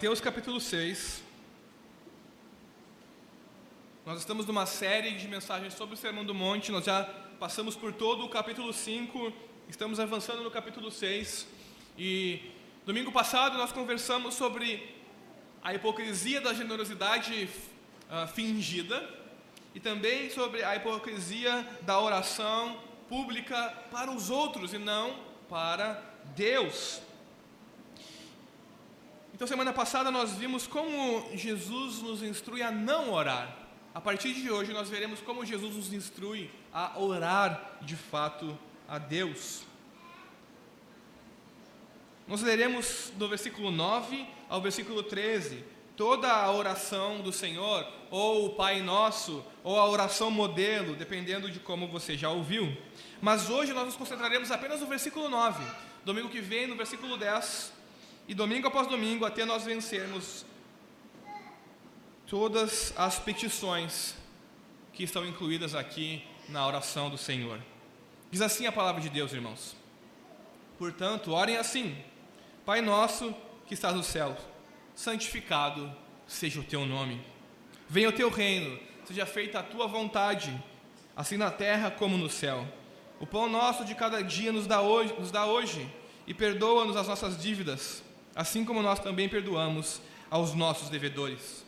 Mateus capítulo 6. Nós estamos numa série de mensagens sobre o Sermão do Monte, nós já passamos por todo o capítulo 5, estamos avançando no capítulo 6. E domingo passado nós conversamos sobre a hipocrisia da generosidade uh, fingida e também sobre a hipocrisia da oração pública para os outros e não para Deus. Então, semana passada nós vimos como Jesus nos instrui a não orar. A partir de hoje, nós veremos como Jesus nos instrui a orar de fato a Deus. Nós leremos do versículo 9 ao versículo 13 toda a oração do Senhor, ou o Pai Nosso, ou a oração modelo, dependendo de como você já ouviu. Mas hoje nós nos concentraremos apenas no versículo 9. Domingo que vem, no versículo 10, e domingo após domingo, até nós vencermos todas as petições que estão incluídas aqui na oração do Senhor. Diz assim a palavra de Deus, irmãos. Portanto, orem assim: Pai nosso que estás no céu, santificado seja o teu nome. Venha o teu reino, seja feita a tua vontade, assim na terra como no céu. O pão nosso de cada dia nos dá hoje, nos dá hoje e perdoa-nos as nossas dívidas assim como nós também perdoamos aos nossos devedores.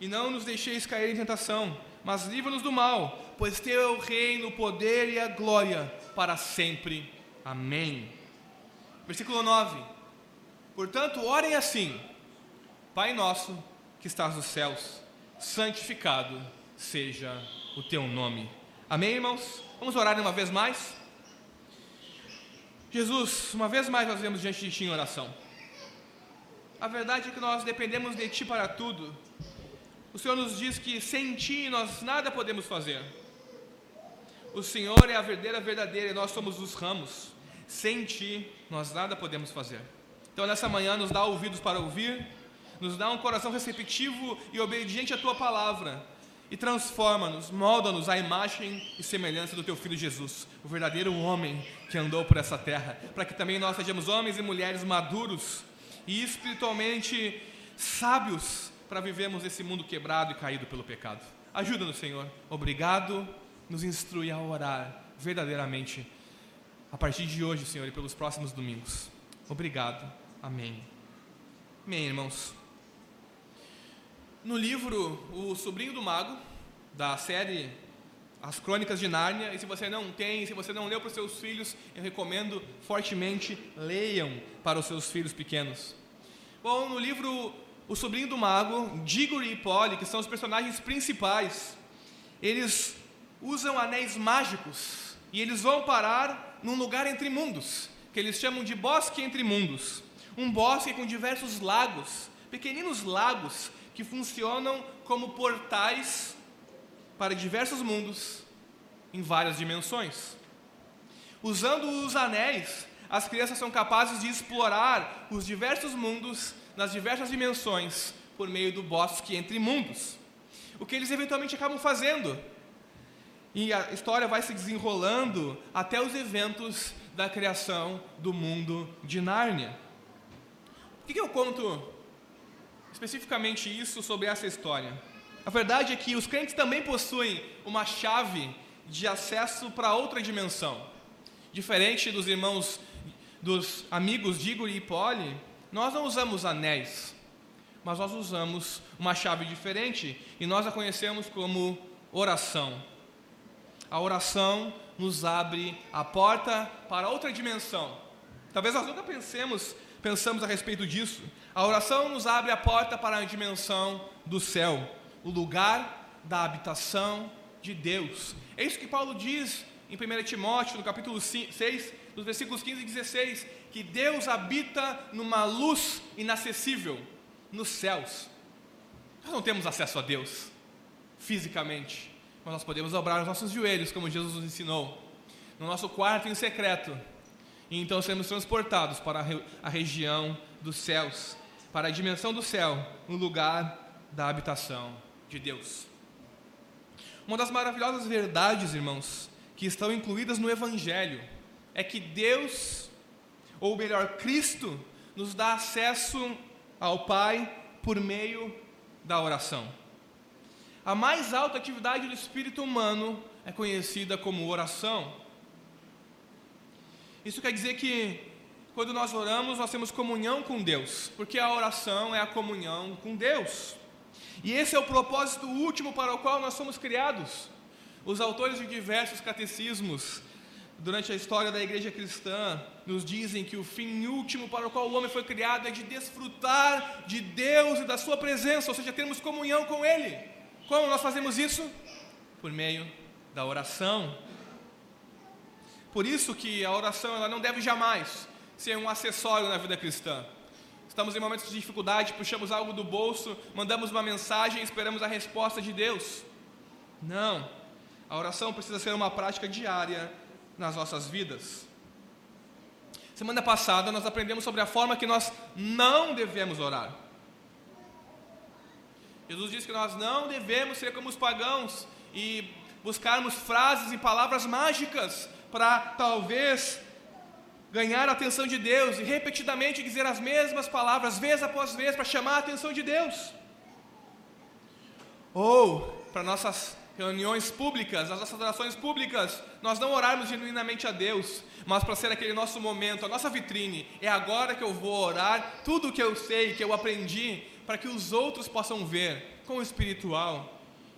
E não nos deixeis cair em tentação, mas livra-nos do mal, pois teu é o reino, o poder e a glória para sempre. Amém. Versículo 9. Portanto, orem assim: Pai nosso que estás nos céus, santificado seja o teu nome. Amém, irmãos? Vamos orar uma vez mais? Jesus, uma vez mais nós vemos diante de Ti em oração. A verdade é que nós dependemos de Ti para tudo. O Senhor nos diz que sem Ti nós nada podemos fazer. O Senhor é a verdadeira verdadeira e nós somos os ramos. Sem Ti nós nada podemos fazer. Então nessa manhã nos dá ouvidos para ouvir, nos dá um coração receptivo e obediente à Tua palavra e transforma-nos, molda-nos à imagem e semelhança do Teu Filho Jesus, o verdadeiro homem que andou por essa terra, para que também nós sejamos homens e mulheres maduros e espiritualmente sábios para vivermos esse mundo quebrado e caído pelo pecado. Ajuda-nos, Senhor. Obrigado. Nos instrui a orar verdadeiramente a partir de hoje, Senhor, e pelos próximos domingos. Obrigado. Amém. Amém, irmãos. No livro O Sobrinho do Mago, da série As Crônicas de Nárnia, e se você não tem, se você não leu para os seus filhos, eu recomendo fortemente leiam para os seus filhos pequenos. Bom, no livro O Sobrinho do Mago, Diggory e Polly, que são os personagens principais, eles usam anéis mágicos e eles vão parar num lugar entre mundos, que eles chamam de Bosque Entre Mundos. Um bosque com diversos lagos, pequeninos lagos que funcionam como portais para diversos mundos em várias dimensões. Usando os anéis, as crianças são capazes de explorar os diversos mundos nas diversas dimensões por meio do bosque entre mundos. O que eles eventualmente acabam fazendo. E a história vai se desenrolando até os eventos da criação do mundo de Nárnia. Por que eu conto especificamente isso sobre essa história? A verdade é que os crentes também possuem uma chave de acesso para outra dimensão. Diferente dos irmãos dos amigos Diggory e Polly, nós não usamos anéis, mas nós usamos uma chave diferente e nós a conhecemos como oração. A oração nos abre a porta para outra dimensão. Talvez nós nunca pensemos, pensamos a respeito disso. A oração nos abre a porta para a dimensão do céu, o lugar da habitação de Deus. É isso que Paulo diz em 1 Timóteo, no capítulo 6, nos versículos 15 e 16, que Deus habita numa luz inacessível nos céus. Nós não temos acesso a Deus fisicamente, mas nós podemos dobrar os nossos joelhos, como Jesus nos ensinou, no nosso quarto em secreto, e então sermos transportados para a região dos céus, para a dimensão do céu, no lugar da habitação de Deus. Uma das maravilhosas verdades, irmãos, que estão incluídas no Evangelho, é que Deus, ou melhor, Cristo, nos dá acesso ao Pai por meio da oração. A mais alta atividade do espírito humano é conhecida como oração. Isso quer dizer que quando nós oramos, nós temos comunhão com Deus, porque a oração é a comunhão com Deus. E esse é o propósito último para o qual nós somos criados. Os autores de diversos catecismos durante a história da igreja cristã, nos dizem que o fim último para o qual o homem foi criado é de desfrutar de Deus e da Sua presença, ou seja, termos comunhão com Ele. Como nós fazemos isso? Por meio da oração. Por isso que a oração ela não deve jamais ser um acessório na vida cristã. Estamos em momentos de dificuldade, puxamos algo do bolso, mandamos uma mensagem e esperamos a resposta de Deus. Não. A oração precisa ser uma prática diária nas nossas vidas. Semana passada nós aprendemos sobre a forma que nós não devemos orar. Jesus disse que nós não devemos ser como os pagãos e buscarmos frases e palavras mágicas para talvez ganhar a atenção de Deus e repetidamente dizer as mesmas palavras vez após vez para chamar a atenção de Deus. Ou para nossas reuniões públicas, as nossas orações públicas, nós não orarmos genuinamente a Deus, mas para ser aquele nosso momento, a nossa vitrine, é agora que eu vou orar tudo o que eu sei, que eu aprendi, para que os outros possam ver quão espiritual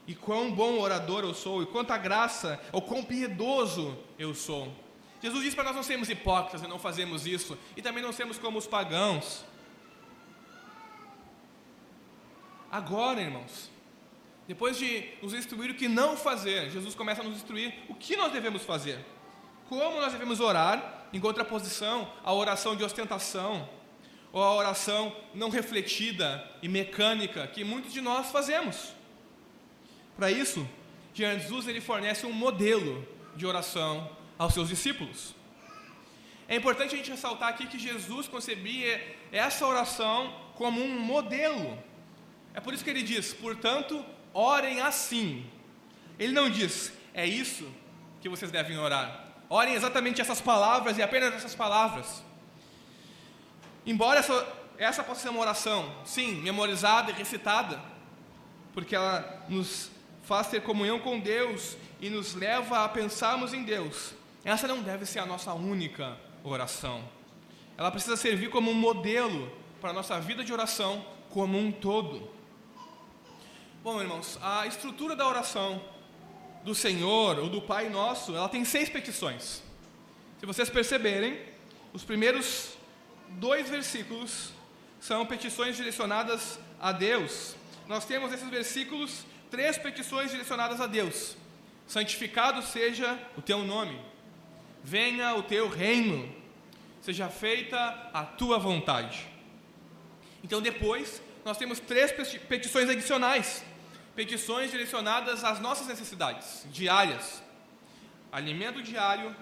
e quão bom orador eu sou, e quanta graça, ou quão piedoso eu sou. Jesus diz para nós não sermos hipócritas e não fazermos isso, e também não sermos como os pagãos. Agora, irmãos, depois de nos instruir o que não fazer, Jesus começa a nos instruir o que nós devemos fazer. Como nós devemos orar, em contraposição à oração de ostentação, ou à oração não refletida e mecânica que muitos de nós fazemos. Para isso, Jesus ele fornece um modelo de oração aos seus discípulos. É importante a gente ressaltar aqui que Jesus concebia essa oração como um modelo. É por isso que ele diz: portanto, orem assim. Ele não diz, é isso que vocês devem orar. Orem exatamente essas palavras e apenas essas palavras. Embora essa, essa possa ser uma oração, sim, memorizada e recitada, porque ela nos faz ter comunhão com Deus e nos leva a pensarmos em Deus, essa não deve ser a nossa única oração. Ela precisa servir como um modelo para a nossa vida de oração como um todo. Bom, irmãos, a estrutura da oração do Senhor ou do Pai Nosso, ela tem seis petições. Se vocês perceberem, os primeiros dois versículos são petições direcionadas a Deus. Nós temos nesses versículos três petições direcionadas a Deus: santificado seja o teu nome, venha o teu reino, seja feita a tua vontade. Então, depois, nós temos três petições adicionais petições direcionadas às nossas necessidades diárias: alimento diário,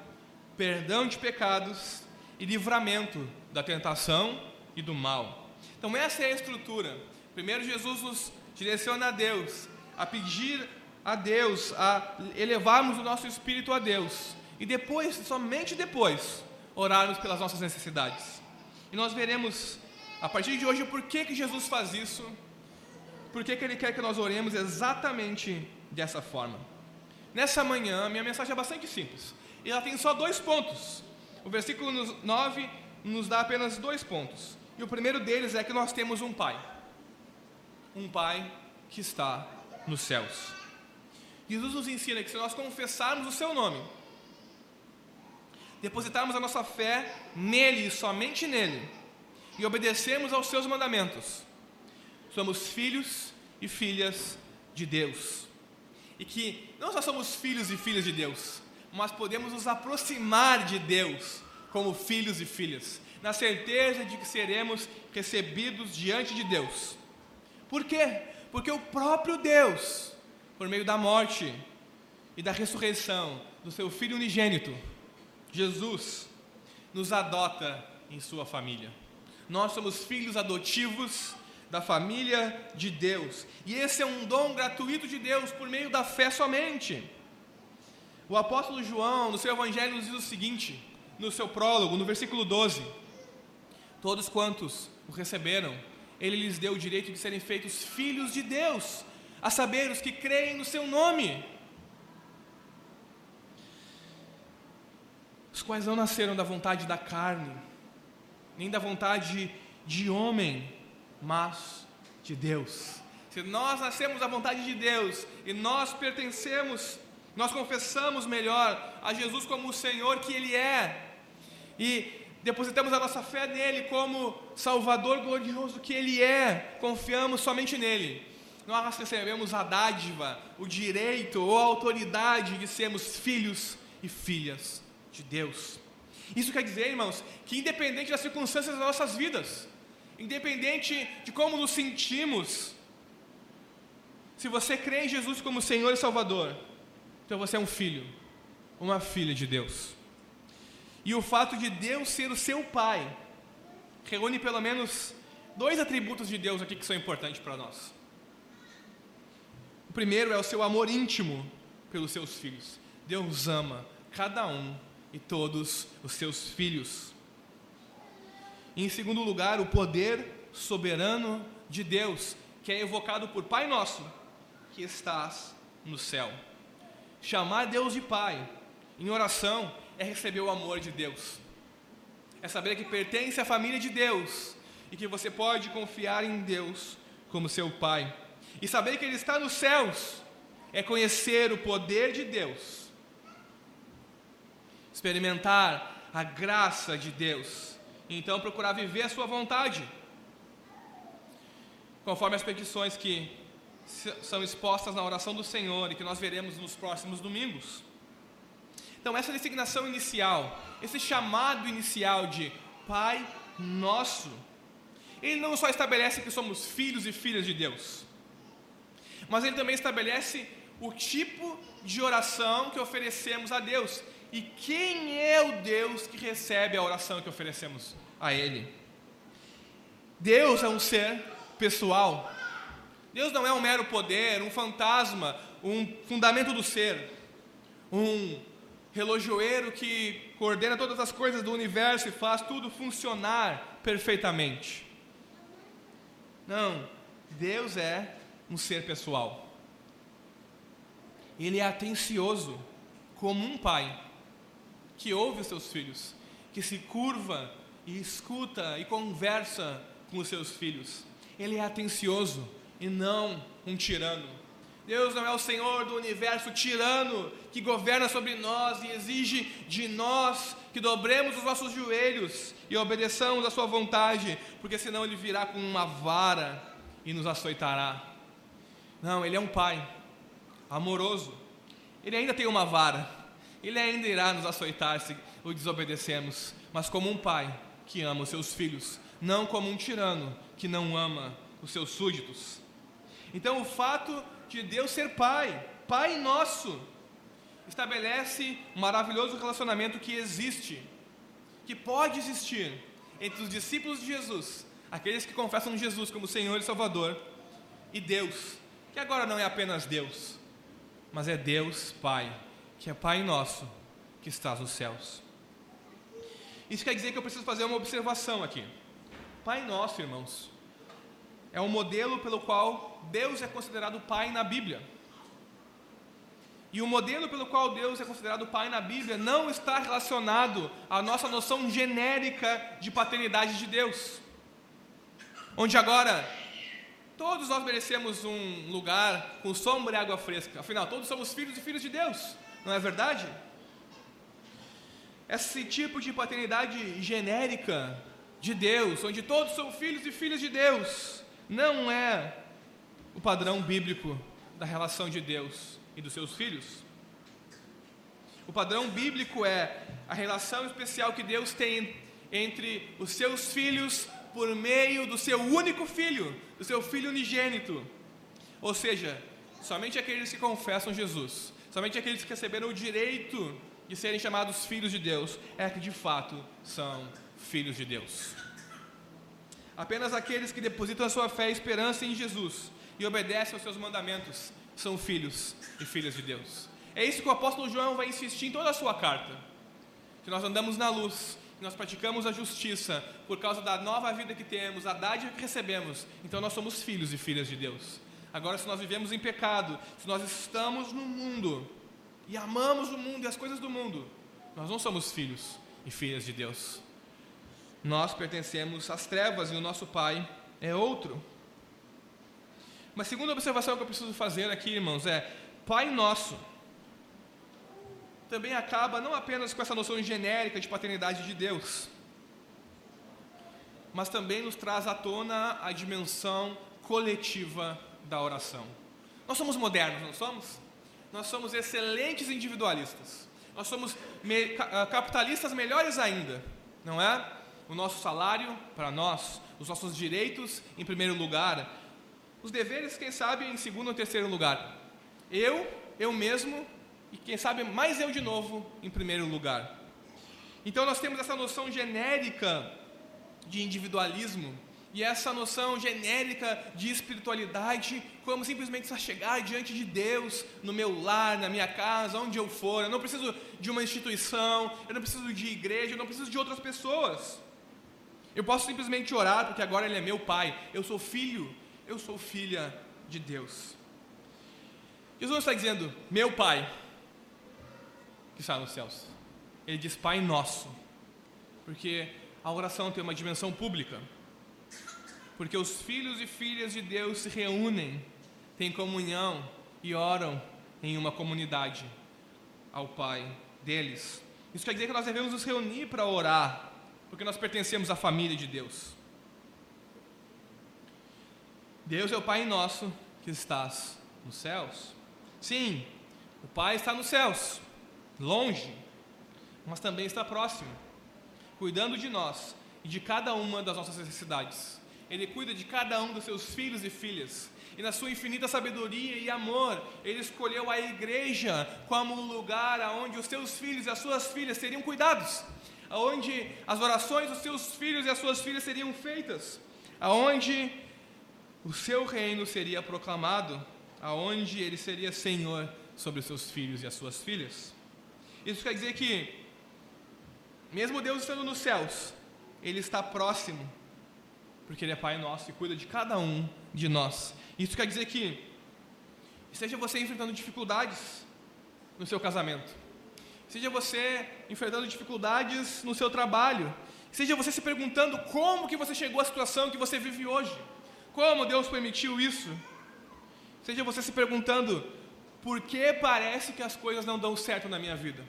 perdão de pecados e livramento da tentação e do mal. Então, essa é a estrutura. Primeiro, Jesus nos direciona a Deus, a pedir a Deus, a elevarmos o nosso espírito a Deus. E depois, somente depois, orarmos pelas nossas necessidades. E nós veremos, a partir de hoje, por que, que Jesus faz isso por que, que Ele quer que nós oremos exatamente dessa forma. Nessa manhã, minha mensagem é bastante simples. E ela tem só dois pontos. O versículo 9 nos dá apenas dois pontos. E o primeiro deles é que nós temos um Pai. Um Pai que está nos céus. Jesus nos ensina que se nós confessarmos o seu nome, depositarmos a nossa fé nele somente nele, e obedecermos aos seus mandamentos, somos filhos e filhas de Deus. E que não só somos filhos e filhas de Deus, mas podemos nos aproximar de Deus como filhos e filhas, na certeza de que seremos recebidos diante de Deus. Por quê? Porque o próprio Deus, por meio da morte e da ressurreição do seu Filho unigênito, Jesus, nos adota em sua família. Nós somos filhos adotivos da família de Deus. E esse é um dom gratuito de Deus por meio da fé somente. O apóstolo João, no seu evangelho, nos diz o seguinte, no seu prólogo, no versículo 12: Todos quantos o receberam, Ele lhes deu o direito de serem feitos filhos de Deus, a saber, os que creem no seu nome. Os quais não nasceram da vontade da carne, nem da vontade de homem, mas de Deus. Se nós nascemos da vontade de Deus e nós pertencemos, nós confessamos melhor a Jesus como o Senhor que Ele é, e depositamos a nossa fé nele como Salvador glorioso que Ele é, confiamos somente nele. Nós recebemos a dádiva, o direito ou a autoridade de sermos filhos e filhas de Deus. Isso quer dizer, irmãos, que independente das circunstâncias das nossas vidas, independente de como nos sentimos, se você crê em Jesus como Senhor e Salvador, então você é um filho, uma filha de Deus. E o fato de Deus ser o seu Pai reúne pelo menos dois atributos de Deus aqui que são importantes para nós. O primeiro é o seu amor íntimo pelos seus filhos. Deus ama cada um e todos os seus filhos. Em segundo lugar, o poder soberano de Deus, que é evocado por Pai Nosso, que estás no céu. Chamar Deus de Pai em oração é receber o amor de Deus, é saber que pertence à família de Deus e que você pode confiar em Deus como seu Pai. E saber que Ele está nos céus é conhecer o poder de Deus, experimentar a graça de Deus, então procurar viver a Sua vontade, conforme as petições que são expostas na oração do Senhor e que nós veremos nos próximos domingos. Então, essa designação inicial, esse chamado inicial de Pai Nosso, ele não só estabelece que somos filhos e filhas de Deus, mas ele também estabelece o tipo de oração que oferecemos a Deus e quem é o Deus que recebe a oração que oferecemos a Ele. Deus é um ser pessoal. Deus não é um mero poder, um fantasma, um fundamento do ser, um relojoeiro que coordena todas as coisas do universo e faz tudo funcionar perfeitamente. Não, Deus é um ser pessoal. Ele é atencioso, como um pai que ouve os seus filhos, que se curva e escuta e conversa com os seus filhos. Ele é atencioso e não um tirano. Deus não é o Senhor do universo tirano que governa sobre nós e exige de nós que dobremos os nossos joelhos e obedeçamos a Sua vontade, porque senão Ele virá com uma vara e nos açoitará. Não, Ele é um Pai amoroso. Ele ainda tem uma vara, Ele ainda irá nos açoitar se o desobedecemos, mas como um Pai que ama os seus filhos, não como um tirano que não ama os seus súditos. Então, o fato de Deus ser Pai, Pai nosso, estabelece um maravilhoso relacionamento que existe, que pode existir entre os discípulos de Jesus, aqueles que confessam Jesus como Senhor e Salvador, e Deus, que agora não é apenas Deus, mas é Deus Pai, que é Pai nosso, que estás nos céus. Isso quer dizer que eu preciso fazer uma observação aqui. Pai nosso, irmãos, é um modelo pelo qual Deus é considerado Pai na Bíblia. E o modelo pelo qual Deus é considerado Pai na Bíblia não está relacionado à nossa noção genérica de paternidade de Deus. Onde agora todos nós merecemos um lugar com sombra e água fresca. Afinal, todos somos filhos e filhos de Deus, não é verdade? Esse tipo de paternidade genérica de Deus, onde todos são filhos e filhas de Deus, não é o padrão bíblico da relação de Deus e dos seus filhos. O padrão bíblico é a relação especial que Deus tem entre os seus filhos por meio do seu único filho, do seu filho unigênito. Ou seja, somente aqueles que confessam Jesus, somente aqueles que receberam o direito de serem chamados filhos de Deus, é que de fato são filhos de Deus. Apenas aqueles que depositam a sua fé e esperança em Jesus e obedecem aos seus mandamentos são filhos e filhas de Deus. É isso que o apóstolo João vai insistir em toda a sua carta. Que nós andamos na luz nós praticamos a justiça por causa da nova vida que temos, a dádiva que recebemos, então nós somos filhos e filhas de Deus. Agora, se nós vivemos em pecado, se nós estamos no mundo e amamos o mundo e as coisas do mundo, nós não somos filhos e filhas de Deus. Nós pertencemos às trevas e o nosso Pai é outro. Mas segunda observação que eu preciso fazer aqui, irmãos, é Pai Nosso também acaba não apenas com essa noção genérica de paternidade de Deus, mas também nos traz à tona a dimensão coletiva da oração. Nós somos modernos, não somos? Nós somos excelentes individualistas. Nós somos me, ah, capitalistas melhores ainda, não é? O nosso salário para nós, os nossos direitos em primeiro lugar, os deveres, quem sabe, em segundo ou terceiro lugar. Eu, eu mesmo e quem sabe mais eu de novo em primeiro lugar. Então nós temos essa noção genérica de individualismo e essa noção genérica de espiritualidade, como simplesmente só chegar diante de Deus, no meu lar, na minha casa, onde eu for. Eu não preciso de uma instituição, eu não preciso de igreja, eu não preciso de outras pessoas. Eu posso simplesmente orar, porque agora Ele é meu Pai. Eu sou filho, eu sou filha de Deus. Jesus está dizendo, meu Pai, que está nos céus. Ele diz Pai Nosso, porque a oração tem uma dimensão pública. Porque os filhos e filhas de Deus se reúnem, têm comunhão e oram em uma comunidade ao Pai deles. Isso quer dizer que nós devemos nos reunir para orar, porque nós pertencemos à família de Deus. Deus é o Pai nosso que estás nos céus. Sim, o Pai está nos céus longe, mas também está próximo, cuidando de nós e de cada uma das nossas necessidades. Ele cuida de cada um dos seus filhos e filhas. E na sua infinita sabedoria e amor, ele escolheu a igreja como um lugar onde os seus filhos e as suas filhas seriam cuidados, aonde as orações dos seus filhos e as suas filhas seriam feitas, aonde o seu reino seria proclamado, aonde ele seria senhor sobre os seus filhos e as suas filhas. Isso quer dizer que, mesmo Deus estando nos céus, Ele está próximo, porque Ele é Pai nosso e cuida de cada um de nós. Isso quer dizer que, seja você enfrentando dificuldades no seu casamento, seja você enfrentando dificuldades no seu trabalho, seja você se perguntando como que você chegou à situação que você vive hoje, como Deus permitiu isso, seja você se perguntando por que parece que as coisas não dão certo na minha vida.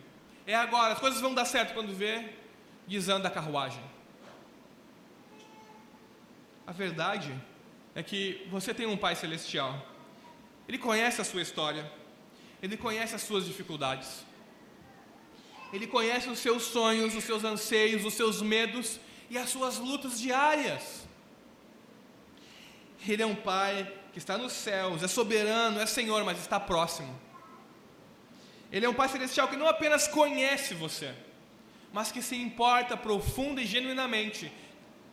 É agora, as coisas vão dar certo quando vê, desanda a carruagem. A verdade é que você tem um Pai Celestial. Ele conhece a sua história. Ele conhece as suas dificuldades. Ele conhece os seus sonhos, os seus anseios, os seus medos e as suas lutas diárias. Ele é um Pai que está nos céus, é soberano, é Senhor, mas está próximo. Ele é um Pai Celestial que não apenas conhece você, mas que se importa profunda e genuinamente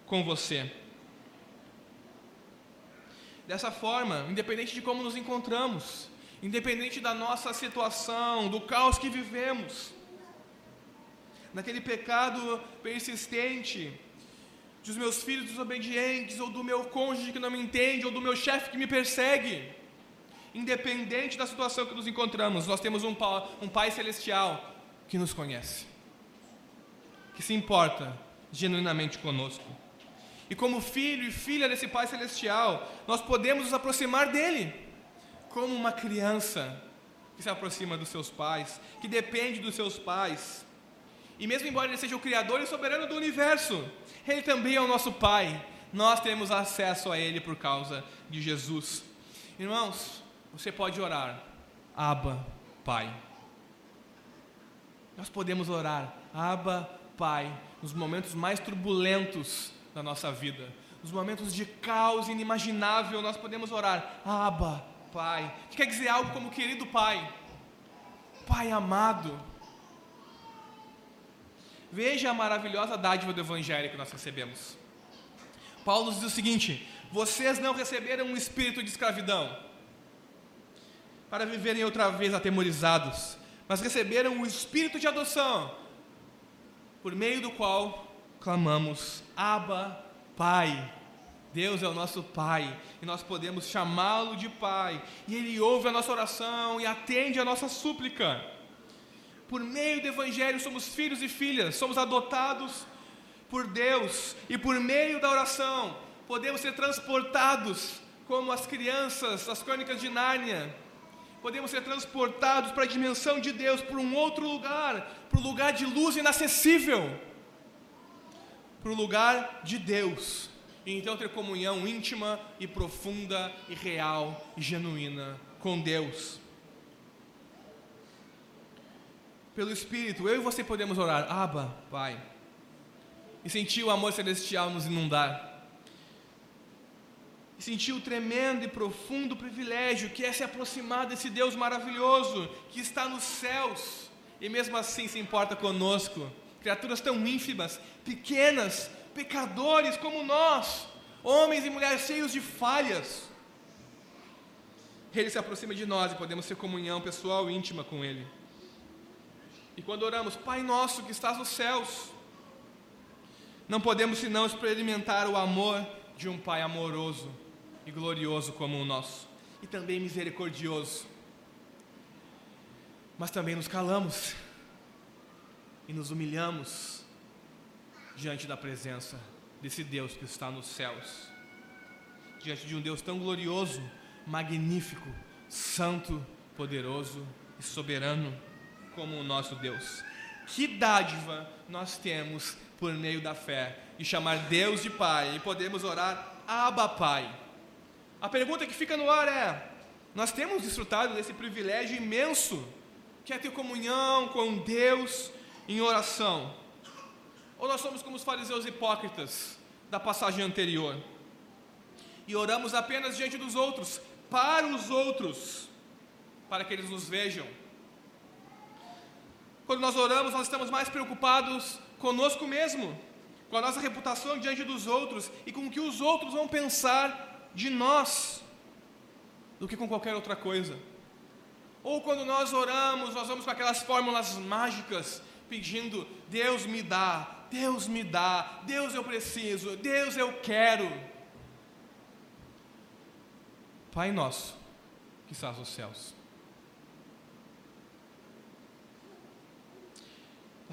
com você. Dessa forma, independente de como nos encontramos, independente da nossa situação, do caos que vivemos, naquele pecado persistente, dos meus filhos desobedientes, ou do meu cônjuge que não me entende, ou do meu chefe que me persegue, independente da situação que nos encontramos, nós temos um um pai celestial que nos conhece, que se importa genuinamente conosco. E como filho e filha desse Pai Celestial, nós podemos nos aproximar dele, como uma criança que se aproxima dos seus pais, que depende dos seus pais. E mesmo embora ele seja o Criador e soberano do universo, ele também é o nosso Pai. Nós temos acesso a ele por causa de Jesus. Irmãos, você pode orar, Abba, Pai. Nós podemos orar, Abba, Pai, nos momentos mais turbulentos da nossa vida, nos momentos de caos inimaginável, nós podemos orar, Abba, Pai. Que quer dizer algo como querido Pai, Pai amado. Veja a maravilhosa dádiva do Evangelho que nós recebemos. Paulo diz o seguinte: vocês não receberam um espírito de escravidão para viverem outra vez atemorizados, mas receberam o espírito de adoção, por meio do qual clamamos: Abba, Pai. Deus é o nosso Pai e nós podemos chamá-lo de Pai, e Ele ouve a nossa oração e atende a nossa súplica. Por meio do Evangelho somos filhos e filhas, somos adotados por Deus, e por meio da oração podemos ser transportados como as crianças das crônicas de Nárnia. Podemos ser transportados para a dimensão de Deus, para um outro lugar, para o lugar de luz inacessível, para o lugar de Deus, e então ter comunhão íntima e profunda e real e genuína com Deus. Pelo Espírito, eu e você podemos orar, Abba, Pai, e sentir o amor celestial nos inundar. E sentir o tremendo e profundo privilégio que é se aproximar desse Deus maravilhoso que está nos céus e mesmo assim se importa conosco. Criaturas tão ínfimas, pequenas, pecadores como nós, homens e mulheres cheios de falhas. Ele se aproxima de nós e podemos ter comunhão pessoal e íntima com Ele. E quando oramos, Pai nosso que estás nos céus, não podemos senão experimentar o amor de um Pai amoroso e glorioso como o nosso, e também misericordioso. Mas também nos calamos e nos humilhamos diante da presença desse Deus que está nos céus, diante de um Deus tão glorioso, magnífico, santo, poderoso e soberano como o nosso Deus. Que dádiva nós temos por meio da fé e chamar Deus de Pai e podemos orar Abba Pai. A pergunta que fica no ar é: nós temos desfrutado desse privilégio imenso que é ter comunhão com Deus em oração? Ou nós somos como os fariseus hipócritas da passagem anterior e oramos apenas diante dos outros, para os outros, para que eles nos vejam? Quando nós oramos, nós estamos mais preocupados conosco mesmo, com a nossa reputação diante dos outros e com o que os outros vão pensar de nós, do que com qualquer outra coisa. Ou quando nós oramos, nós vamos com aquelas fórmulas mágicas, pedindo: Deus me dá, Deus me dá, Deus eu preciso, Deus eu quero. Pai nosso, que estás nos céus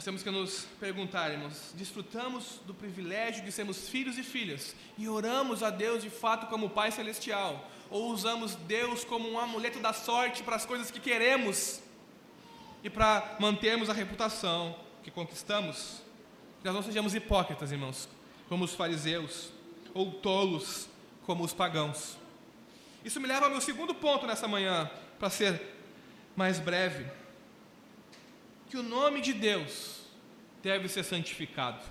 Nós temos que nos perguntar, irmãos: desfrutamos do privilégio de sermos filhos e filhas e oramos a Deus de fato como Pai Celestial? Ou usamos Deus como um amuleto da sorte para as coisas que queremos e para mantermos a reputação que conquistamos? Que nós não sejamos hipócritas, irmãos, como os fariseus, ou tolos, como os pagãos. Isso me leva ao meu segundo ponto nessa manhã, para ser mais breve que o nome de Deus deve ser santificado.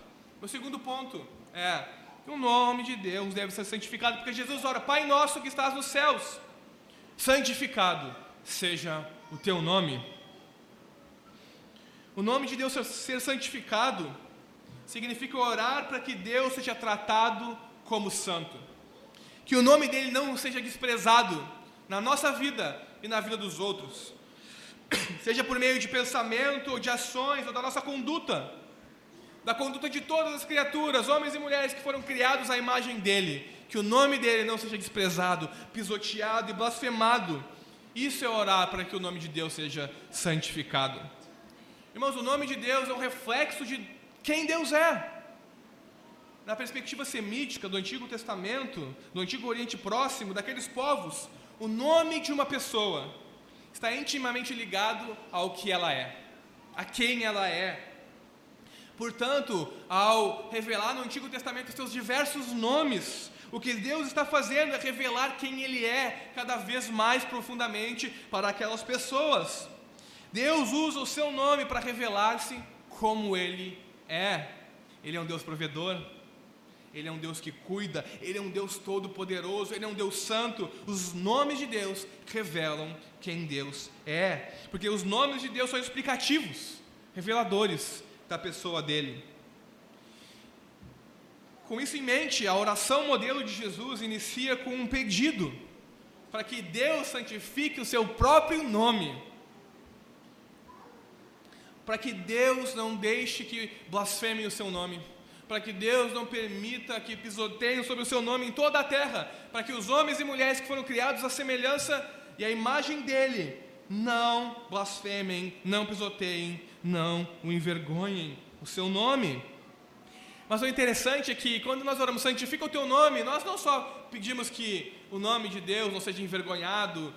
O segundo ponto é que o nome de Deus deve ser santificado, porque Jesus ora, Pai nosso que estás nos céus, santificado seja o teu nome. O nome de Deus ser santificado significa orar para que Deus seja tratado como santo. Que o nome dele não seja desprezado na nossa vida e na vida dos outros. seja por meio de pensamento, ou de ações, ou da nossa conduta, da conduta de todas as criaturas, homens e mulheres que foram criados à imagem dele, que o nome dele não seja desprezado, pisoteado e blasfemado. Isso é orar para que o nome de Deus seja santificado. Irmãos, o nome de Deus é um reflexo de quem Deus é. Na perspectiva semítica do Antigo Testamento, do Antigo Oriente Próximo, daqueles povos, o nome de uma pessoa está intimamente ligado ao que ela é, a quem ela é. Portanto, ao revelar no Antigo Testamento os seus diversos nomes, o que Deus está fazendo é revelar quem Ele é cada vez mais profundamente para aquelas pessoas. Deus usa o seu nome para revelar-se como Ele é. Ele é um Deus provedor, ele é um Deus que cuida, Ele é um Deus todo-poderoso, Ele é um Deus santo. Os nomes de Deus revelam quem Deus é, porque os nomes de Deus são explicativos, reveladores da pessoa dele. Com isso em mente, a oração modelo de Jesus inicia com um pedido para que Deus santifique o seu próprio nome para que Deus não deixe que blasfemem o seu nome, para que Deus não permita que pisoteiem sobre o seu nome em toda a terra, para que os homens e mulheres que foram criados à semelhança e à imagem dele não blasfemem, não pisoteiem, não o envergonhem o seu nome. Mas o interessante é que quando nós oramos, santifica o teu nome, nós não só pedimos que o nome de Deus não seja envergonhado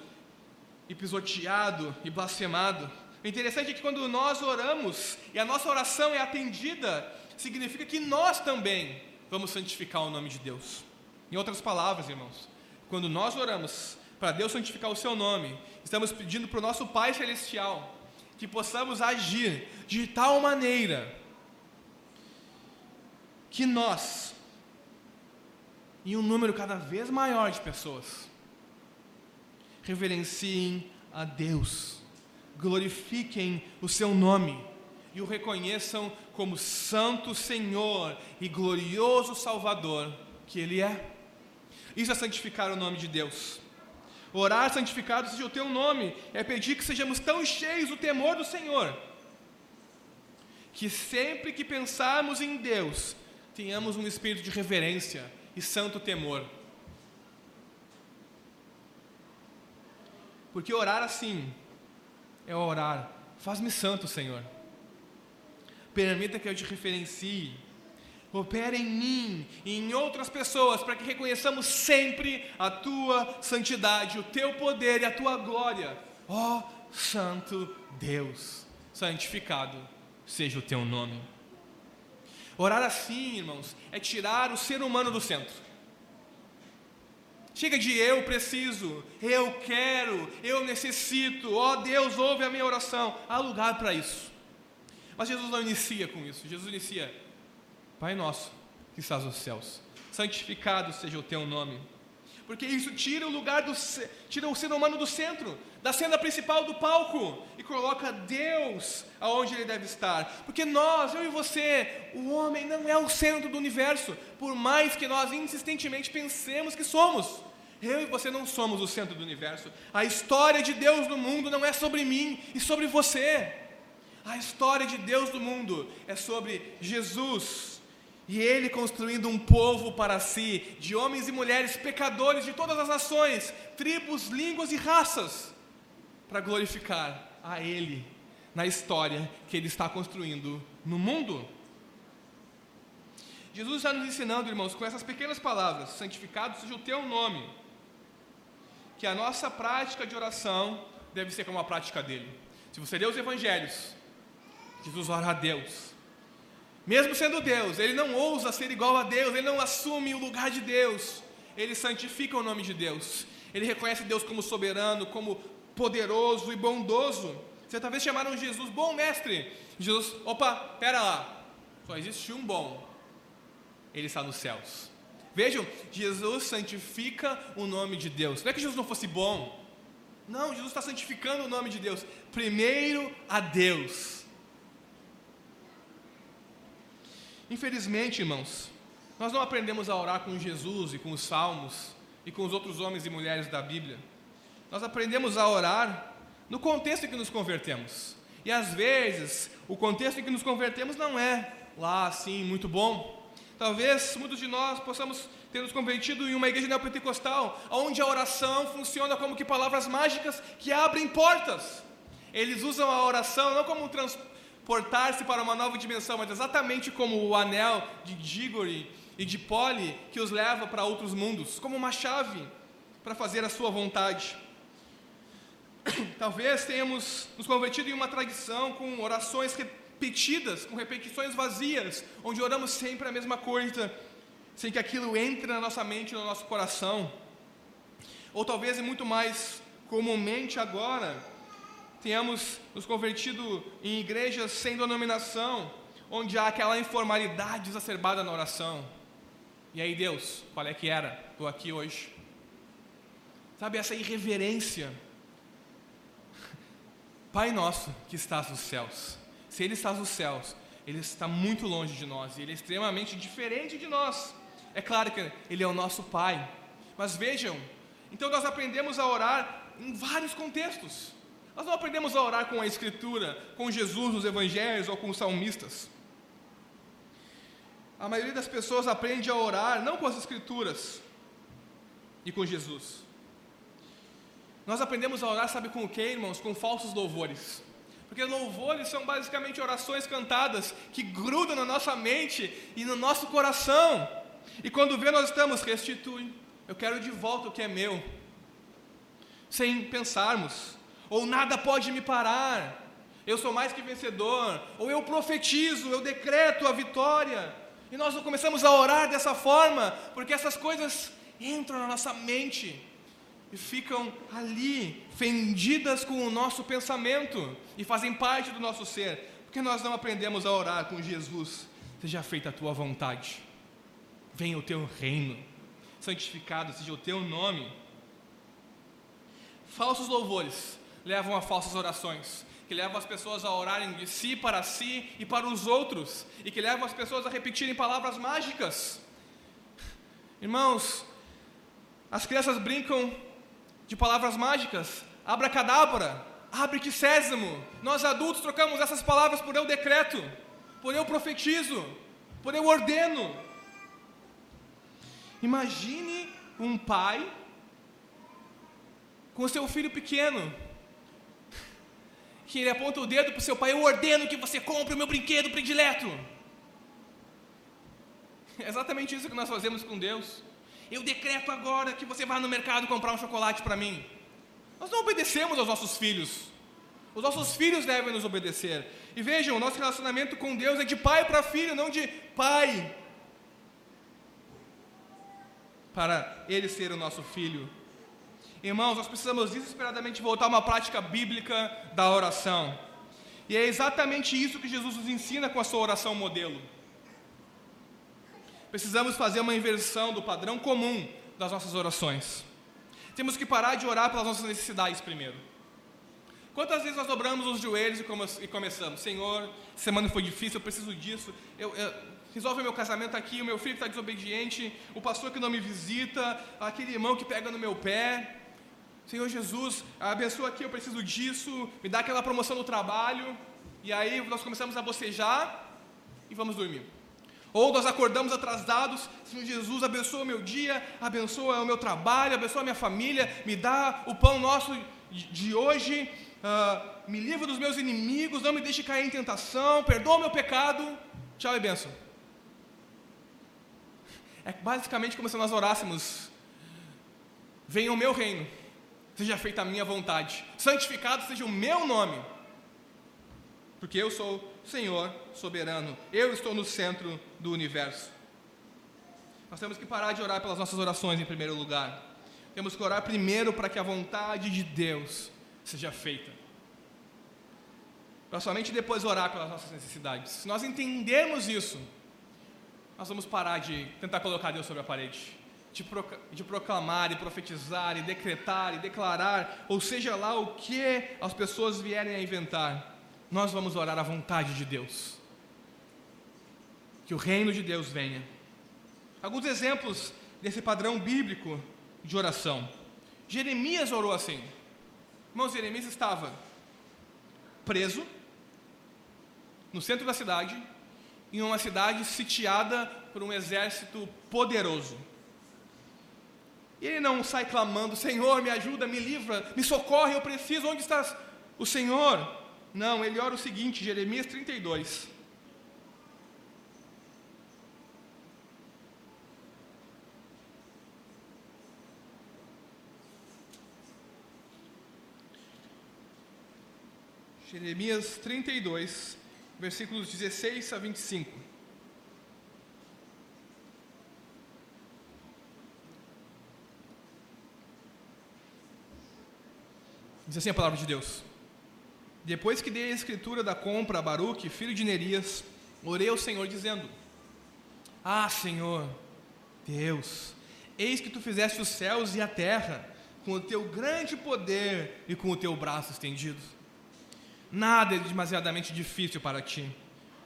e pisoteado e blasfemado. O interessante é que quando nós oramos e a nossa oração é atendida, significa que nós também vamos santificar o nome de Deus. Em outras palavras, irmãos, quando nós oramos para Deus santificar o seu nome, estamos pedindo para o nosso Pai Celestial que possamos agir de tal maneira que nós, e um número cada vez maior de pessoas, reverenciem a Deus, glorifiquem o seu nome e o reconheçam como Santo Senhor e glorioso Salvador que Ele é. Isso é santificar o nome de Deus. Orar santificado seja o teu nome, é pedir que sejamos tão cheios do temor do Senhor, que sempre que pensarmos em Deus, tenhamos um espírito de reverência e santo temor. Porque orar assim é orar, faz-me santo, Senhor. Permita que eu te referencie. Opera em mim e em outras pessoas para que reconheçamos sempre a tua santidade, o teu poder e a tua glória. Ó oh, Santo Deus, santificado seja o teu nome. Orar assim, irmãos, é tirar o ser humano do centro. Chega de eu preciso, eu quero, eu necessito, ó oh, Deus, ouve a minha oração. Há lugar para isso. Mas Jesus não inicia com isso. Jesus inicia, Pai nosso que estás nos céus, santificado seja o teu nome porque isso tira o lugar do tira o ser humano do centro, da cena principal do palco e coloca Deus aonde ele deve estar. Porque nós, eu e você, o homem não é o centro do universo, por mais que nós insistentemente pensemos que somos. Eu e você não somos o centro do universo. A história de Deus no mundo não é sobre mim e sobre você. A história de Deus no mundo é sobre Jesus e ele construindo um povo para si, de homens e mulheres pecadores de todas as nações, tribos, línguas e raças, para glorificar a ele na história que ele está construindo no mundo. Jesus está nos ensinando, irmãos, com essas pequenas palavras: santificado seja o teu nome, que a nossa prática de oração deve ser como a prática dele. Se você lê os evangelhos, Jesus ora a Deus mesmo sendo Deus, ele não ousa ser igual a Deus, ele não assume o lugar de Deus, ele santifica o nome de Deus, ele reconhece Deus como soberano, como poderoso e bondoso. Certa vez chamaram Jesus bom mestre. Jesus, opa, pera lá, só existe um bom, ele está nos céus. Vejam, Jesus santifica o nome de Deus. Não é que Jesus não fosse bom, não, Jesus está santificando o nome de Deus. Primeiro a Deus Infelizmente, irmãos, nós não aprendemos a orar com Jesus e com os salmos e com os outros homens e mulheres da Bíblia. Nós aprendemos a orar no contexto em que nos convertemos. E às vezes, o contexto em que nos convertemos não é lá assim muito bom. Talvez muitos de nós possamos ter nos convertido em uma igreja neopentecostal, onde a oração funciona como que palavras mágicas que abrem portas. Eles usam a oração não como um transporte portar-se para uma nova dimensão, mas exatamente como o anel de Diggory e de Polly que os leva para outros mundos, como uma chave para fazer a sua vontade. Talvez tenhamos nos convertido em uma tradição com orações repetidas, com repetições vazias, onde oramos sempre a mesma coisa, sem que aquilo entre na nossa mente no nosso coração. Ou talvez, e muito mais comumente agora, tenhamos nos convertido em igrejas sem denominação, onde há aquela informalidade exacerbada na oração. E aí, Deus, qual é que era? Estou aqui hoje. Sabe, essa irreverência. Pai nosso que estás nos céus. Se Ele está nos céus, Ele está muito longe de nós e Ele é extremamente diferente de nós. É claro que Ele é o nosso Pai. Mas vejam, então nós aprendemos a orar em vários contextos. Nós não aprendemos a orar com a Escritura, com Jesus nos Evangelhos ou com os salmistas. A maioria das pessoas aprende a orar não com as Escrituras e com Jesus. Nós aprendemos a orar, sabe com o que, irmãos? Com falsos louvores. Porque louvores são basicamente orações cantadas que grudam na nossa mente e no nosso coração. E quando vê, nós estamos, restitui. Eu quero de volta o que é meu. Sem pensarmos. Ou nada pode me parar. Eu sou mais que vencedor. Ou eu profetizo, eu decreto a vitória. E nós não começamos a orar dessa forma, porque essas coisas entram na nossa mente e ficam ali, fendidas com o nosso pensamento e fazem parte do nosso ser, porque nós não aprendemos a orar com Jesus. Seja feita a tua vontade, venha o teu reino, santificado seja o teu nome. Falsos louvores levam a falsas orações, que levam as pessoas a orarem de si para si e para os outros, e que levam as pessoas a repetirem palavras mágicas. Irmãos, as crianças brincam de palavras mágicas, abracadabra, abre-te sésamo. Nós adultos trocamos essas palavras por eu decreto, por eu profetizo, por eu ordeno. Imagine um pai com seu filho pequeno, que ele aponta o dedo para o seu pai, eu ordeno que você compre o meu brinquedo predileto. É exatamente isso que nós fazemos com Deus. Eu decreto agora que você vá no mercado comprar um chocolate para mim. Nós não obedecemos aos nossos filhos. Os nossos filhos devem nos obedecer. E vejam, nosso relacionamento com Deus é de pai para filho, não de pai para ele ser o nosso filho. Irmãos, nós precisamos desesperadamente voltar a uma prática bíblica da oração. E é exatamente isso que Jesus nos ensina com a sua oração modelo. Precisamos fazer uma inversão do padrão comum das nossas orações. Temos que parar de orar pelas nossas necessidades primeiro. Quantas vezes nós dobramos os joelhos e, come começamos, Senhor, semana foi difícil, eu preciso disso, eu, eu, resolve o meu casamento aqui, o meu filho está desobediente, o pastor que não me visita, aquele irmão que pega no meu pé, Senhor Jesus, abençoa aqui, eu preciso disso, me dá aquela promoção no trabalho. E aí nós começamos a bocejar e vamos dormir. Ou nós acordamos atrasados, Senhor Jesus, abençoa o meu dia, abençoa o meu trabalho, abençoa a minha família, me dá o pão nosso de hoje, uh, me livra dos meus inimigos, não me deixe cair em tentação, perdoa o meu pecado. Tchau e benção. É basicamente como se nós orássemos: venha o meu reino seja feita a minha vontade, santificado seja o meu nome, porque eu sou Senhor soberano, eu estou no centro do universo. Nós temos que parar de orar pelas nossas orações em primeiro lugar. Temos que orar primeiro para que a vontade de Deus seja feita. Para somente depois orar pelas nossas necessidades. Se nós entendermos isso, nós vamos parar de tentar colocar Deus sobre a parede de, proclamar e profetizar e decretar e declarar, ou seja lá o que as pessoas vierem a inventar, nós vamos orar à vontade de Deus. Que o reino de Deus venha. Alguns exemplos desse padrão bíblico de oração. Jeremias orou assim. Irmãos, Jeremias estava preso no centro da cidade, em uma cidade sitiada por um exército poderoso. Ele não sai clamando: Senhor, me ajuda, me livra, me socorre, eu preciso, onde está o Senhor? Não, ele ora o seguinte, Jeremias 32. Jeremias 32, versículos 16 a 25. Diz assim a palavra de Deus. Depois que dei a escritura da compra a Baruque, filho de Nerias, orei ao Senhor dizendo: Ah, Senhor, Deus, eis que tu fizeste os céus e a terra com o teu grande poder e com o teu braço estendido. Nada é demasiadamente difícil para ti.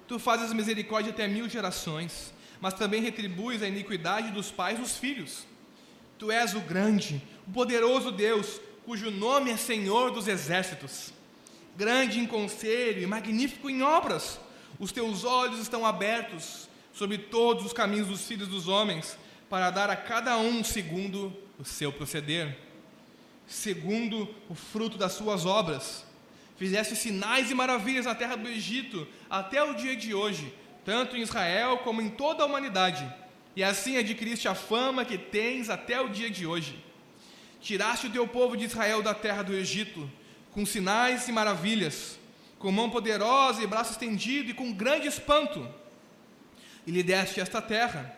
Tu fazes misericórdia até mil gerações, mas também retribuis a iniquidade dos pais dos filhos. Tu és o grande, o poderoso Deus, cujo nome é Senhor dos Exércitos. grande em conselho e magnífico em obras. Os teus olhos estão abertos sobre todos os caminhos dos filhos dos homens, para dar a cada um segundo o seu proceder, segundo o fruto das suas obras. Fizeste sinais e maravilhas na terra do Egito até o dia de hoje, tanto em Israel como em toda a humanidade. E assim adquiriste a fama que tens até o dia de hoje. Tiraste o teu povo de Israel da terra do Egito, com sinais e maravilhas, com mão poderosa e braço estendido e com grande espanto. E lhe deste esta terra,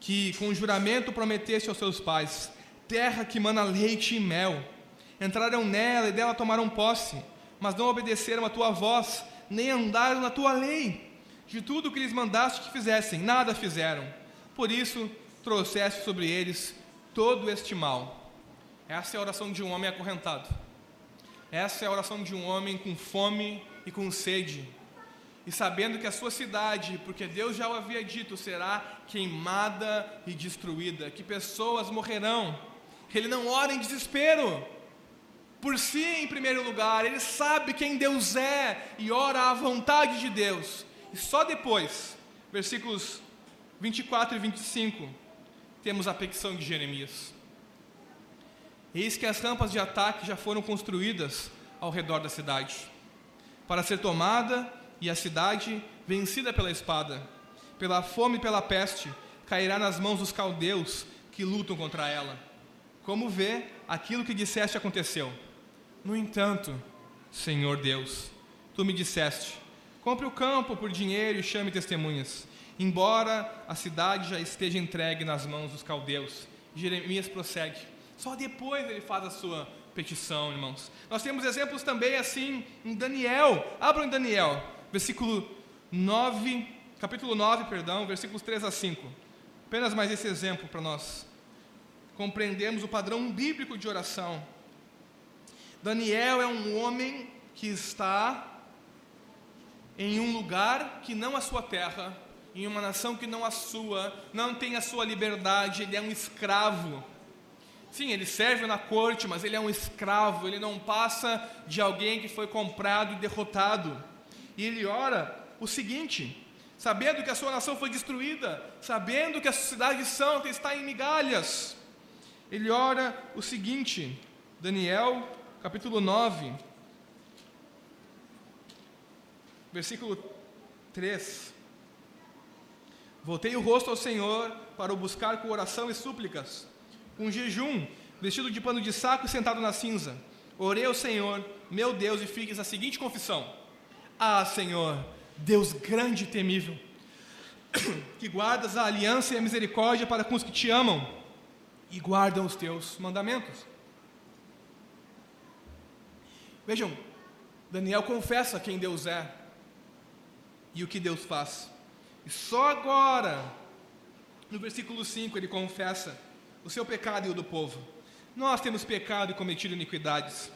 que com juramento prometeste aos seus pais, terra que mana leite e mel. Entraram nela e dela tomaram posse, mas não obedeceram a tua voz, nem andaram na tua lei. De tudo o que lhes mandaste que fizessem, nada fizeram. Por isso trouxeste sobre eles todo este mal. Essa é a oração de um homem acorrentado. Essa é a oração de um homem com fome e com sede, e sabendo que a sua cidade, porque Deus já o havia dito, será queimada e destruída, que pessoas morrerão. Ele não ora em desespero, por si em primeiro lugar, ele sabe quem Deus é e ora à vontade de Deus. E só depois, versículos 24 e 25, temos a petição de Jeremias. Eis que as rampas de ataque já foram construídas ao redor da cidade, para ser tomada e a cidade, vencida pela espada, pela fome e pela peste, cairá nas mãos dos caldeus que lutam contra ela. Como vê, aquilo que disseste aconteceu. No entanto, Senhor Deus, tu me disseste: compre o campo por dinheiro e chame testemunhas, embora a cidade já esteja entregue nas mãos dos caldeus. Jeremias prossegue. Só depois ele faz a sua petição, irmãos. Nós temos exemplos também assim em Daniel. Abram em Daniel, versículo 9, capítulo 9, perdão, versículos 3 a 5. Apenas mais esse exemplo para nós compreendermos o padrão bíblico de oração. Daniel é um homem que está em um lugar que não a sua terra, em uma nação que não a sua, não tem a sua liberdade, ele é um escravo Sim, ele serve na corte, mas ele é um escravo, ele não passa de alguém que foi comprado e derrotado. E ele ora o seguinte: sabendo que a sua nação foi destruída, sabendo que a cidade santa está em migalhas, ele ora o seguinte, Daniel capítulo 9, versículo 3. Voltei o rosto ao Senhor para o buscar com oração e súplicas com jejum, vestido de pano de saco e sentado na cinza. Orei ao Senhor, meu Deus, e fiz a seguinte confissão: Ah, Senhor, Deus grande e temível, que guardas a aliança e a misericórdia para com os que te amam e guardam os teus mandamentos. Vejam, Daniel confessa quem Deus é e o que Deus faz. E só agora, no versículo 5, ele confessa o seu pecado e o do povo. Nós temos pecado e cometido iniquidades.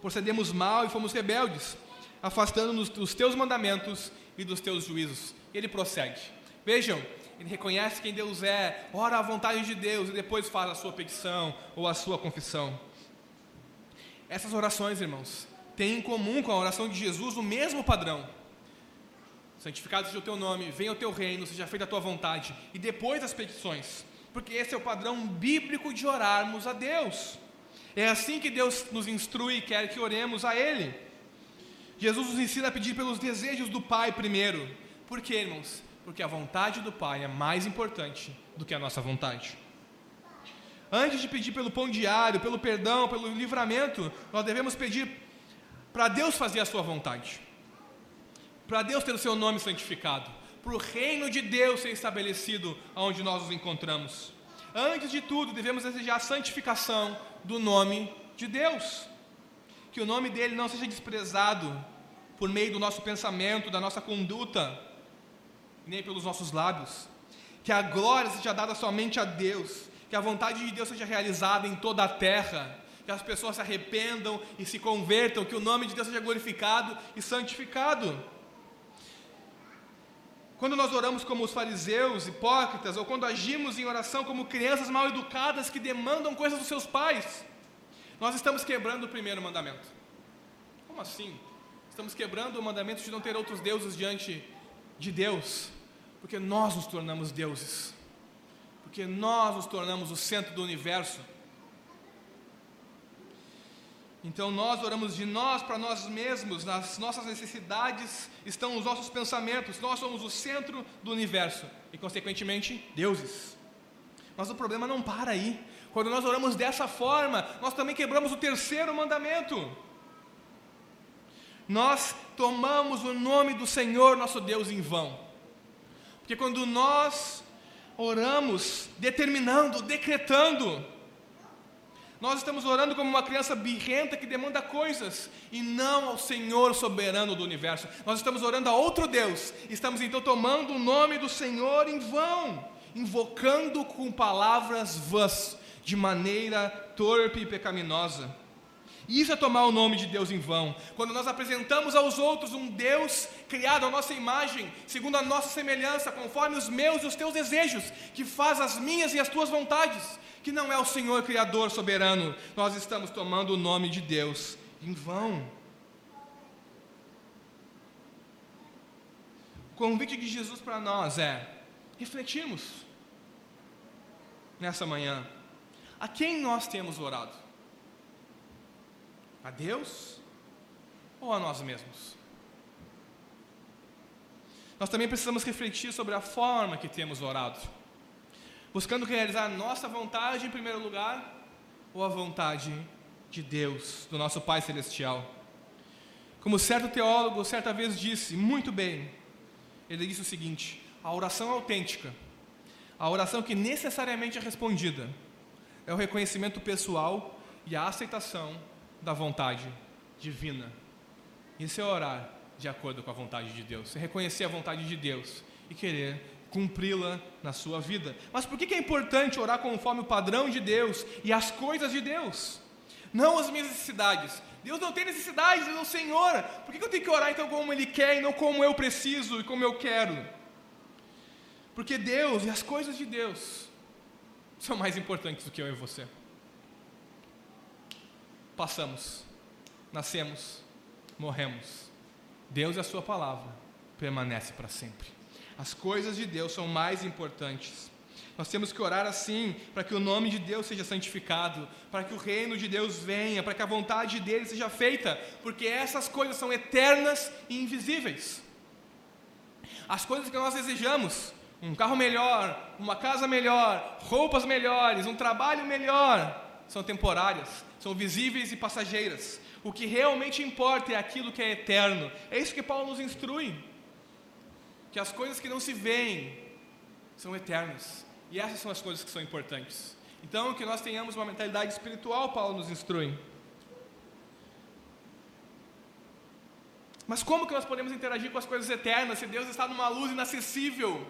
Procedemos mal e fomos rebeldes, afastando-nos dos teus mandamentos e dos teus juízos. Ele prossegue. Vejam, ele reconhece quem Deus é, ora à vontade de Deus e depois faz a sua petição ou a sua confissão. Essas orações, irmãos, têm em comum com a oração de Jesus o mesmo padrão. Santificado seja o teu nome, venha o teu reino, seja feita a tua vontade. E depois as petições porque esse é o padrão bíblico de orarmos a Deus. É assim que Deus nos instrui e quer que oremos a Ele. Jesus nos ensina a pedir pelos desejos do Pai primeiro. Por quê, irmãos? Porque a vontade do Pai é mais importante do que a nossa vontade. Antes de pedir pelo pão diário, pelo perdão, pelo livramento, nós devemos pedir para Deus fazer a sua vontade. Para Deus ter o seu nome santificado para o reino de Deus ser estabelecido onde nós nos encontramos. Antes de tudo, devemos desejar a santificação do nome de Deus. Que o nome dele não seja desprezado por meio do nosso pensamento, da nossa conduta, nem pelos nossos lábios. Que a glória seja dada somente a Deus. Que a vontade de Deus seja realizada em toda a terra. Que as pessoas se arrependam e se convertam. Que o nome de Deus seja glorificado e santificado. Quando nós oramos como os fariseus, hipócritas, ou quando agimos em oração como crianças mal educadas que demandam coisas dos seus pais, nós estamos quebrando o primeiro mandamento. Como assim? Estamos quebrando o mandamento de não ter outros deuses diante de Deus, porque nós nos tornamos deuses, porque nós nos tornamos o centro do universo. Então nós oramos de nós para nós mesmos, nas nossas necessidades estão os nossos pensamentos, nós somos o centro do universo e, consequentemente, deuses. Mas o problema não para aí. Quando nós oramos dessa forma, nós também quebramos o terceiro mandamento. Nós tomamos o nome do Senhor nosso Deus em vão. Porque quando nós oramos determinando, decretando, nós estamos orando como uma criança birrenta que demanda coisas e não ao Senhor soberano do universo. Nós estamos orando a outro Deus. Estamos então tomando o nome do Senhor em vão, invocando com palavras vãs, de maneira torpe e pecaminosa. Isso é tomar o nome de Deus em vão. Quando nós apresentamos aos outros um Deus criado à nossa imagem, segundo a nossa semelhança, conforme os meus e os teus desejos, que faz as minhas e as tuas vontades, que não é o Senhor Criador soberano, nós estamos tomando o nome de Deus em vão. O convite de Jesus para nós é refletirmos nessa manhã a quem nós temos orado? A Deus ou a nós mesmos? Nós também precisamos refletir sobre a forma que temos orado buscando realizar a nossa vontade em primeiro lugar ou a vontade de Deus, do nosso Pai Celestial. Como certo teólogo certa vez disse, muito bem, ele disse o seguinte: a oração autêntica, a oração que necessariamente é respondida, é o reconhecimento pessoal e a aceitação da vontade divina. Isso é orar de acordo com a vontade de Deus, é reconhecer a vontade de Deus e querer cumpri-la na sua vida. Mas por que é importante orar conforme o padrão de Deus e as coisas de Deus? Não as minhas necessidades. Deus não tem necessidades, Ele é o Senhor. Por que eu tenho que orar então como Ele quer e não como eu preciso e como eu quero? Porque Deus e as coisas de Deus são mais importantes do que eu e você. Passamos, nascemos, morremos. Deus e a Sua palavra permanece para sempre. As coisas de Deus são mais importantes. Nós temos que orar assim, para que o nome de Deus seja santificado, para que o reino de Deus venha, para que a vontade dele seja feita, porque essas coisas são eternas e invisíveis. As coisas que nós desejamos, um carro melhor, uma casa melhor, roupas melhores, um trabalho melhor, são temporárias, são visíveis e passageiras. O que realmente importa é aquilo que é eterno. É isso que Paulo nos instrui que as coisas que não se veem são eternas. E essas são as coisas que são importantes. Então, que nós tenhamos uma mentalidade espiritual, Paulo nos instrui. Mas como que nós podemos interagir com as coisas eternas se Deus está numa luz inacessível?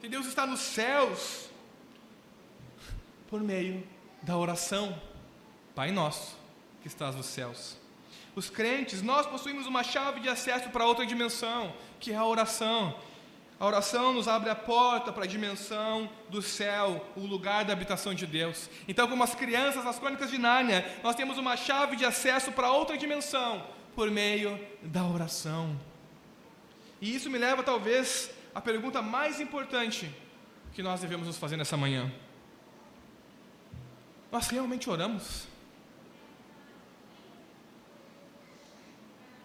Se Deus está nos céus? Por meio da oração. Pai nosso, que estás nos céus. Os crentes, nós possuímos uma chave de acesso para outra dimensão, que é a oração. A oração nos abre a porta para a dimensão do céu, o lugar da habitação de Deus. Então, como as crianças nas crônicas de Nárnia, nós temos uma chave de acesso para outra dimensão por meio da oração. E isso me leva, talvez, à pergunta mais importante que nós devemos nos fazer nessa manhã: Nós realmente oramos?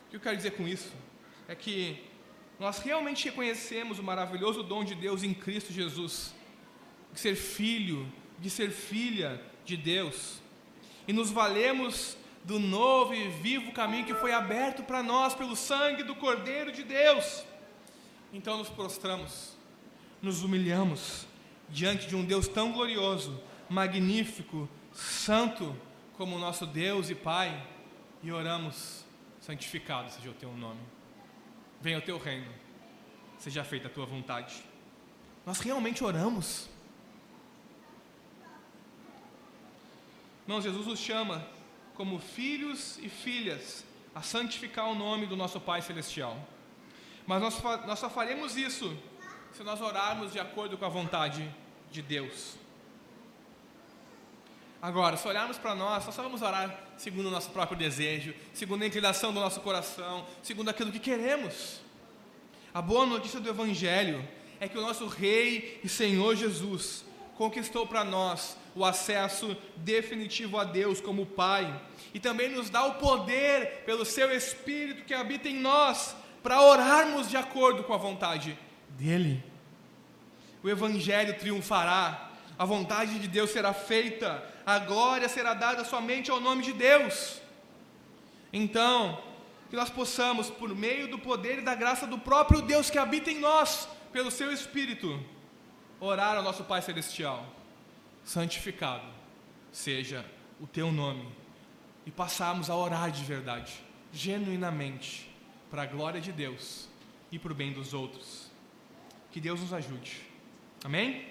O que eu quero dizer com isso? É que nós realmente reconhecemos o maravilhoso dom de Deus em Cristo Jesus, de ser filho, de ser filha de Deus, e nos valemos do novo e vivo caminho que foi aberto para nós pelo sangue do Cordeiro de Deus. Então nos prostramos, nos humilhamos diante de um Deus tão glorioso, magnífico, santo como o nosso Deus e Pai, e oramos: santificado seja o teu nome venha o teu reino, seja feita a tua vontade. Nós realmente oramos. Irmãos, Jesus nos chama como filhos e filhas a santificar o nome do nosso Pai Celestial. Mas nós, nós só faremos isso se nós orarmos de acordo com a vontade de Deus. Agora, se olharmos para nós, nós só vamos orar segundo o nosso próprio desejo, segundo a inclinação do nosso coração, segundo aquilo que queremos. A boa notícia do Evangelho é que o nosso Rei e Senhor Jesus conquistou para nós o acesso definitivo a Deus como Pai e também nos dá o poder pelo Seu Espírito que habita em nós para orarmos de acordo com a vontade dEle. O Evangelho triunfará, a vontade de Deus será feita, a glória será dada somente ao nome de Deus. Então, que nós possamos, por meio do poder e da graça do próprio Deus que habita em nós, pelo seu Espírito, orar ao nosso Pai Celestial: santificado seja o teu nome, e passarmos a orar de verdade, genuinamente, para a glória de Deus e para o bem dos outros. Que Deus nos ajude. Amém?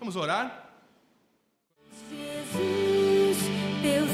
Vamos orar? Jesus, teu